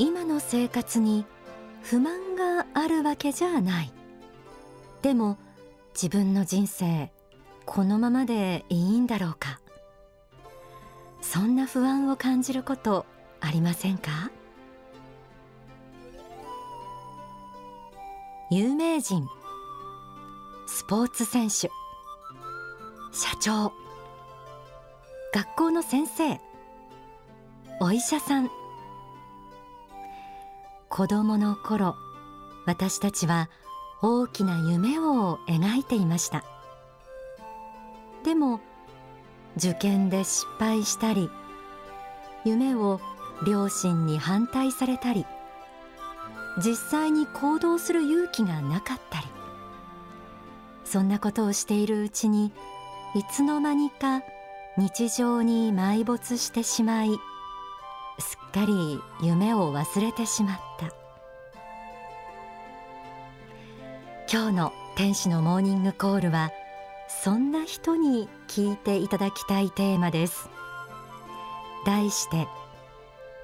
今の生活に不満があるわけじゃない。でも自分の人生このままでいいんだろうか。そんな不安を感じることありませんか？有名人スポーツ選手社長学校の先生お医者さん。子供の頃私たちは大きな夢を描いていました。でも受験で失敗したり夢を両親に反対されたり実際に行動する勇気がなかったりそんなことをしているうちにいつの間にか日常に埋没してしまいかり夢を忘れてしまった。今日の天使のモーニングコールはそんな人に聞いていただきたいテーマです。題して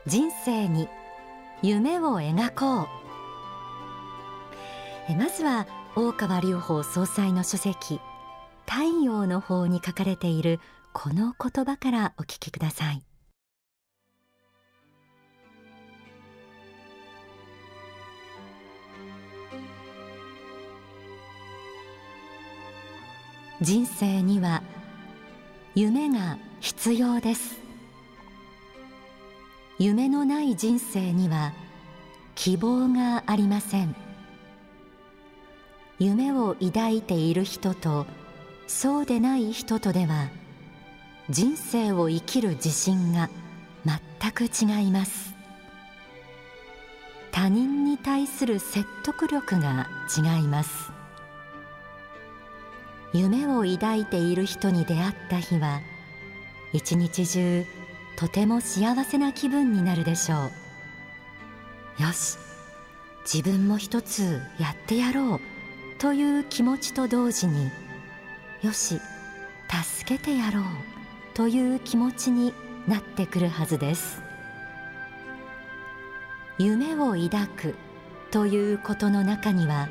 人生に夢を描こう。えまずは大川隆法総裁の書籍太陽の方に書かれているこの言葉からお聞きください。人生には夢が必要です。夢のない人生には希望がありません。夢を抱いている人とそうでない人とでは人生を生きる自信が全く違います。他人に対する説得力が違います。夢を抱いている人に出会った日は一日中とても幸せな気分になるでしょう。よし自分も一つやってやろうという気持ちと同時によし助けてやろうという気持ちになってくるはずです。夢を抱くということの中には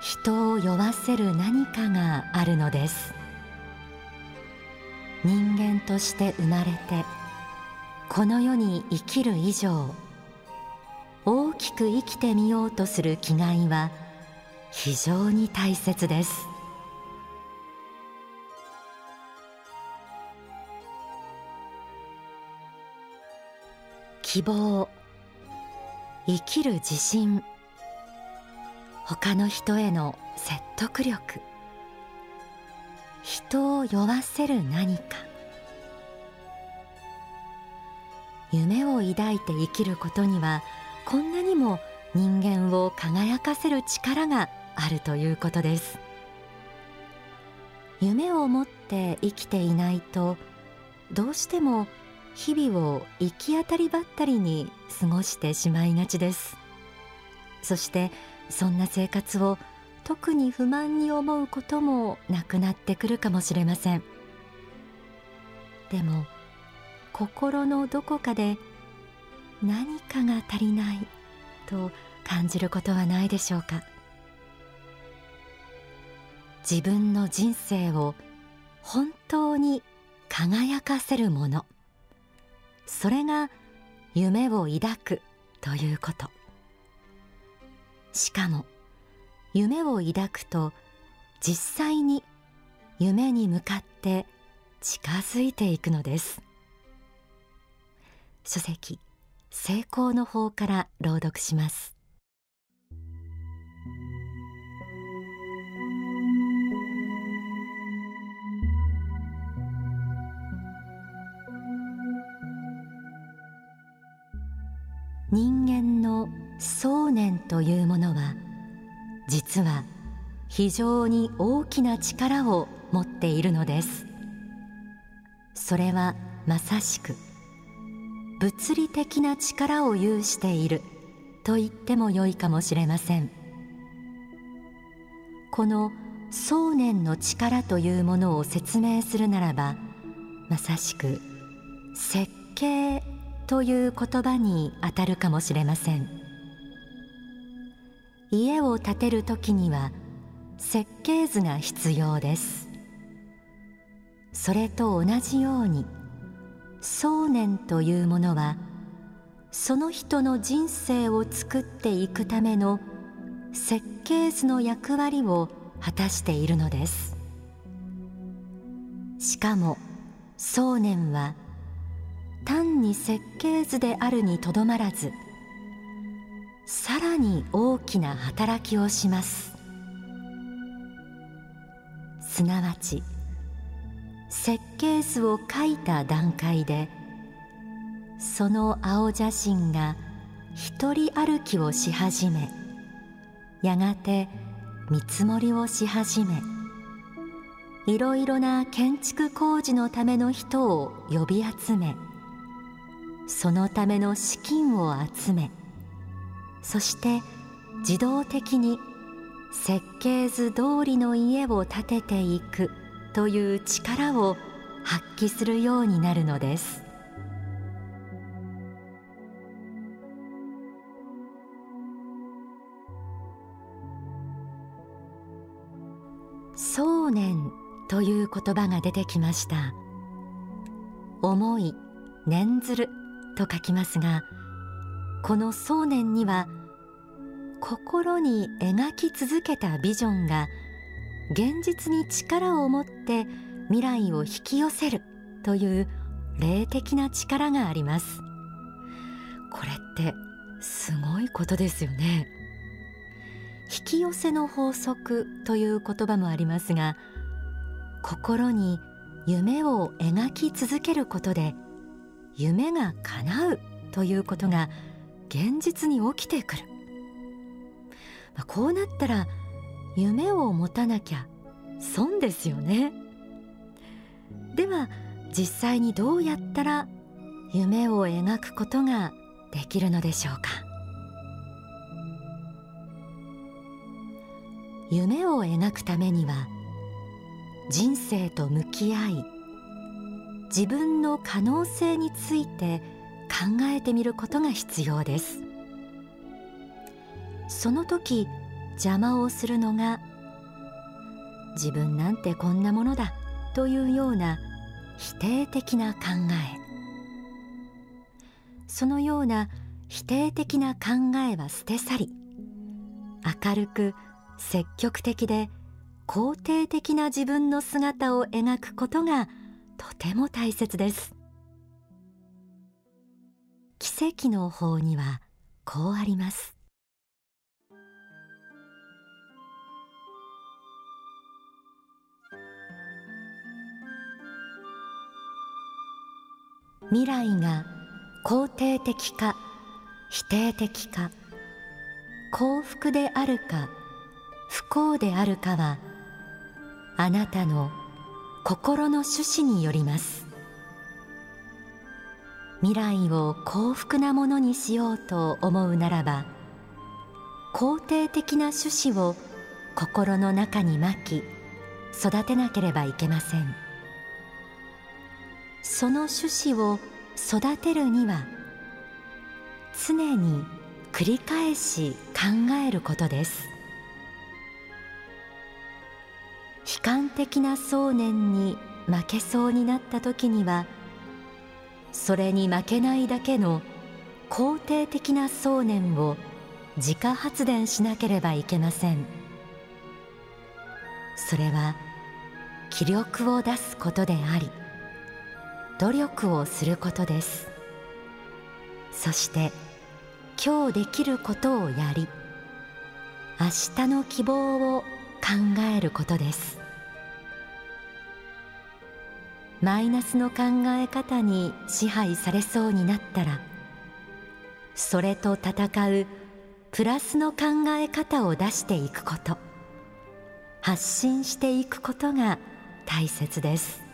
人を酔わせる何かがあるのです。人間として生まれてこの世に生きる以上大きく生きてみようとする気概は非常に大切です。希望生きる自信他の人への説得力。人を酔わせる何か。夢を抱いて生きることにはこんなにも人間を輝かせる力があるということです。夢を持って生きていないとどうしても日々を行き当たりばったりに過ごしてしまいがちです。そしてそんな生活を特に不満に思うこともなくなってくるかもしれません。でも心のどこかで何かが足りないと感じることはないでしょうか。自分の人生を本当に輝かせるもの。それが夢を抱くということ。しかも夢を抱くと実際に夢に向かって近づいていくのです。書籍成功の方から朗読します。人間の想念というものは実は非常に大きな力を持っているのです。それはまさしく物理的な力を有していると言ってもよいかもしれません。この想念の力というものを説明するならばまさしく設計という言葉にあたるかもしれません。家を建てる時には設計図が必要です。それと同じように想念というものはその人の人生を作っていくための設計図の役割を果たしているのです。しかも想念は単に設計図であるにとどまらずさらに大きな働きをします。すなわち設計図を書いた段階でその青写真が一人歩きをし始めやがて見積もりをし始めいろいろな建築工事のための人を呼び集めそのための資金を集めそして自動的に設計図通りの家を建てていくという力を発揮するようになるのです。想念という言葉が出てきました。思い念ずると書きますがこの想念には心に描き続けたビジョンが現実に力を持って未来を引き寄せるという霊的な力があります。これってすごいことですよね。引き寄せの法則という言葉もありますが心に夢を描き続けることで夢が叶うということが現実に起きてくる、まあ、こうなったら夢を持たなきゃ損ですよね。では実際にどうやったら夢を描くことができるのでしょうか。夢を描くためには人生と向き合い自分の可能性について考えてみることが必要です。その時邪魔をするのが自分なんてこんなものだというような否定的な考え。そのような否定的な考えは捨て去り明るく積極的で肯定的な自分の姿を描くことがとても大切です。奇跡の法にはこうあります。未来が肯定的か否定的か幸福であるか不幸であるかはあなたの心の趣旨によります。未来を幸福なものにしようと思うならば肯定的な趣旨を心の中にまき育てなければいけません。その趣旨を育てるには常に繰り返し考えることです。悲観的な想念に負けそうになった時にはそれに負けないだけの肯定的な想念を自家発電しなければいけません。それは気力を出すことであり努力をすることです。そして今日できることをやり明日の希望を考えることです。マイナスの考え方に支配されそうになったらそれと戦うプラスの考え方を出していくこと発信していくことが大切です。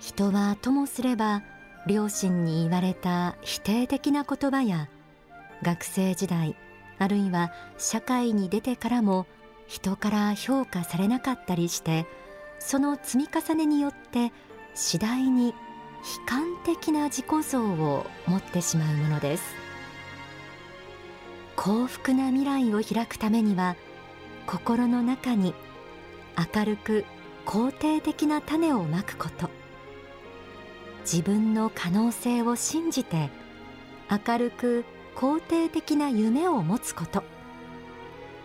人はともすれば両親に言われた否定的な言葉や学生時代あるいは社会に出てからも人から評価されなかったりしてその積み重ねによって次第に悲観的な自己像を持ってしまうものです。幸福な未来を開くためには心の中に明るく肯定的な種をまくこと。自分の可能性を信じて明るく肯定的な夢を持つこと。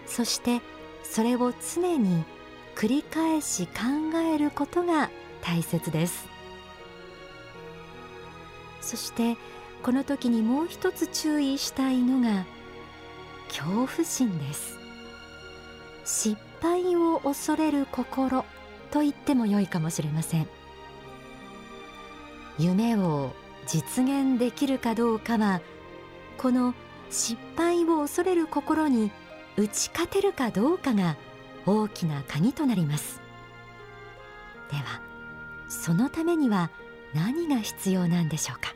そしてそれを常に繰り返し考えることが大切です。そしてこの時にもう一つ注意したいのが恐怖心です。失敗を恐れる心と言っても良いかもしれません。夢を実現できるかどうかはこの失敗を恐れる心に打ち勝てるかどうかが大きな鍵となります。ではそのためには何が必要なんでしょうか？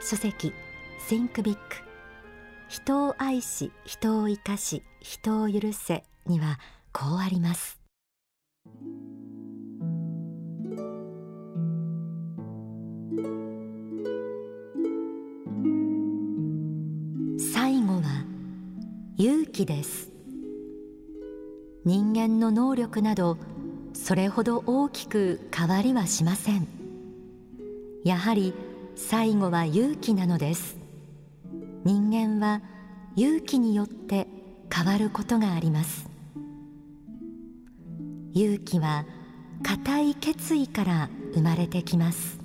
書籍 Think Big 人を愛し人を生かし人を許せにはこうあります。勇気です。人間の能力などそれほど大きく変わりはしません。やはり最後は勇気なのです。人間は勇気によって変わることがあります。勇気は固い決意から生まれてきます。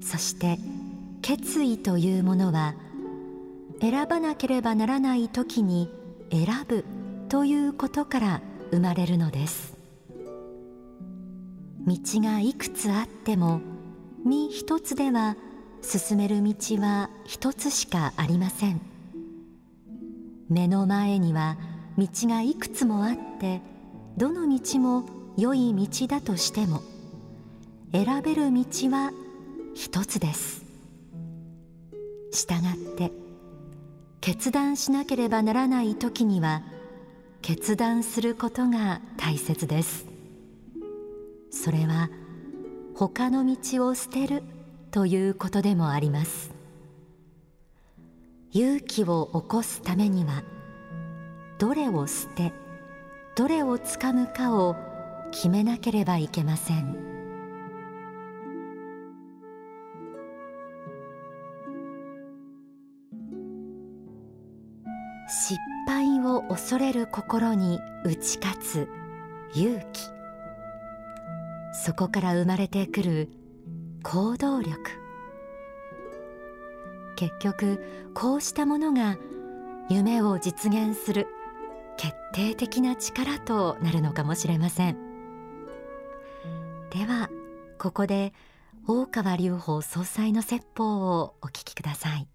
そして決意というものは選ばなければならない時に選ぶということから生まれるのです。道がいくつあっても身一つでは進める道は一つしかありません。目の前には道がいくつもあってどの道も良い道だとしても選べる道は一つです。したがって決断しなければならない時には決断することが大切です。それは他の道を捨てるということでもあります。勇気を起こすためにはどれを捨てどれをつかむかを決めなければいけません。失敗を恐れる心に打ち勝つ勇気。そこから生まれてくる行動力。結局こうしたものが夢を実現する決定的な力となるのかもしれません。ではここで大川隆法総裁の説法をお聞きください。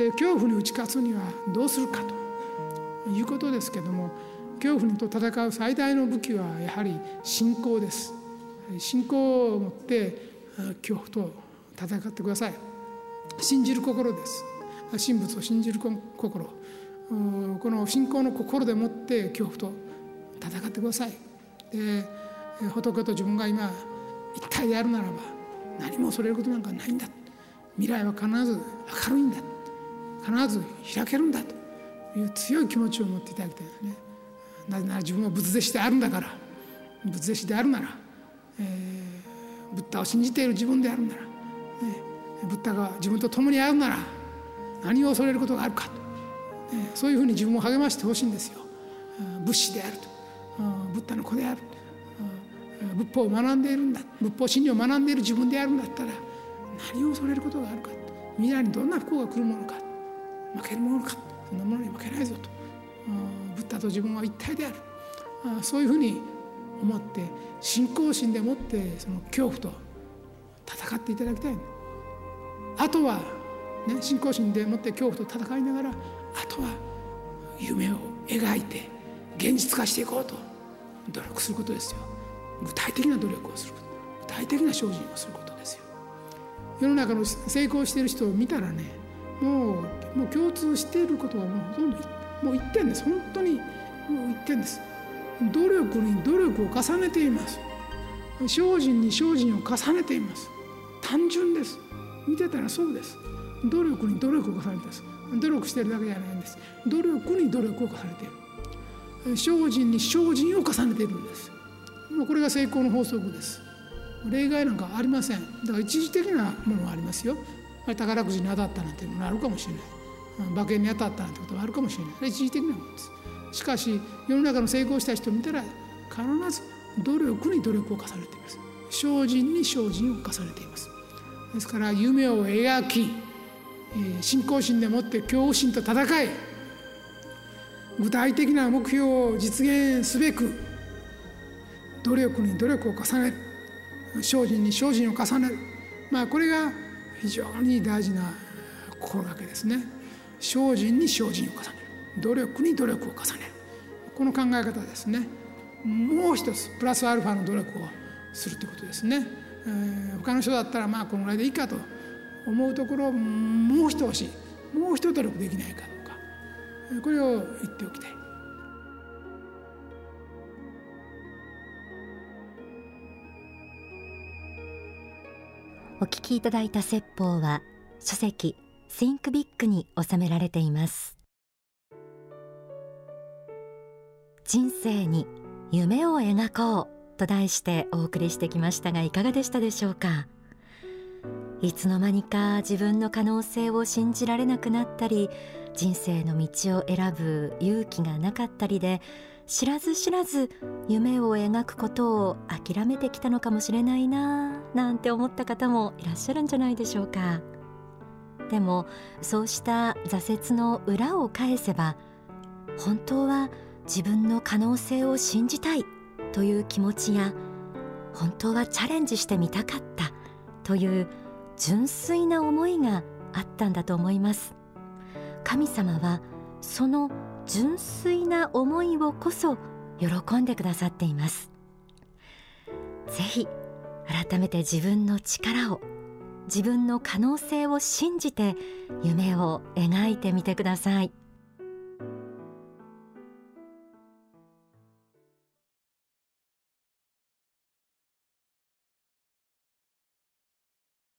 で恐怖に打ち勝つにはどうするかということですけども恐怖と戦う最大の武器はやはり信仰です。信仰を持って恐怖と戦ってください。信じる心です。神仏を信じる心。この信仰の心でもって恐怖と戦ってください。で仏と自分が今一体であるならば何も恐れることなんかないんだ。未来は必ず明るいんだ。必ず開けるんだという強い気持ちを持っていただきたいですね。なぜなら自分は仏弟子であるんだから。仏弟子であるなら、えー、ブッダを信じている自分であるなら、ね、ブッダが自分と共にあるなら何を恐れることがあるかと、ね、そういうふうに自分を励ましてほしいんですよ。仏師であると。ブッダの子である仏法を学んでいるんだ。仏法真理を学んでいる自分であるんだったら何を恐れることがあるか未来にどんな不幸が来るものか。負けるものかそんなものに負けないぞと。ブッダと自分は一体である。そういうふうに思って信仰心でもってその恐怖と戦っていただきたい。あとは、ね、信仰心でもって恐怖と戦いながらあとは夢を描いて現実化していこうと。努力することですよ。具体的な努力をすること。具体的な精進をすることですよ。世の中の成功している人を見たらねもうもう共通していることはもうほとんどもう一点です。本当にもう一点です。努力に努力を重ねています。精進に精進を重ねています。単純です。見てたらそうです。努力に努力を重ねています。努力してるだけじゃないんです。努力に努力を重ねている。精進に精進を重ねているんです。これが成功の法則です。例外なんかありません。だから一時的なものはありますよ。宝くじに当たったなんていうのがあるかもしれない。馬券に当たったなんてことがあるかもしれない。一時的なものです。しかし世の中の成功した人を見たら必ず努力に努力を重ねています。精進に精進を重ねています。ですから夢を描き信仰心でもって恐怖心と戦い具体的な目標を実現すべく努力に努力を重ねる。精進に精進を重ねる。まあこれが非常に大事な心がけですね。精進に精進を重ねる。努力に努力を重ねる。この考え方ですね。もう一つプラスアルファの努力をするということですね、えー、他の人だったらまあこのぐらいでいいかと思うところをもう一押しもう一努力できないかどうかこれを言っておきたい。お聞きいただいた説法は書籍 Think Big に収められています。人生に夢を描こうと題してお送りしてきましたがいかがでしたでしょうか？いつの間にか自分の可能性を信じられなくなったり人生の道を選ぶ勇気がなかったりで知らず知らず夢を描くことを諦めてきたのかもしれないななんて思った方もいらっしゃるんじゃないでしょうか。でもそうした挫折の裏を返せば本当は自分の可能性を信じたいという気持ちや本当はチャレンジしてみたかったという純粋な思いがあったんだと思います。神様はその純粋な思いをこそ喜んでくださっています。ぜひ改めて自分の力を自分の可能性を信じて夢を描いてみてください。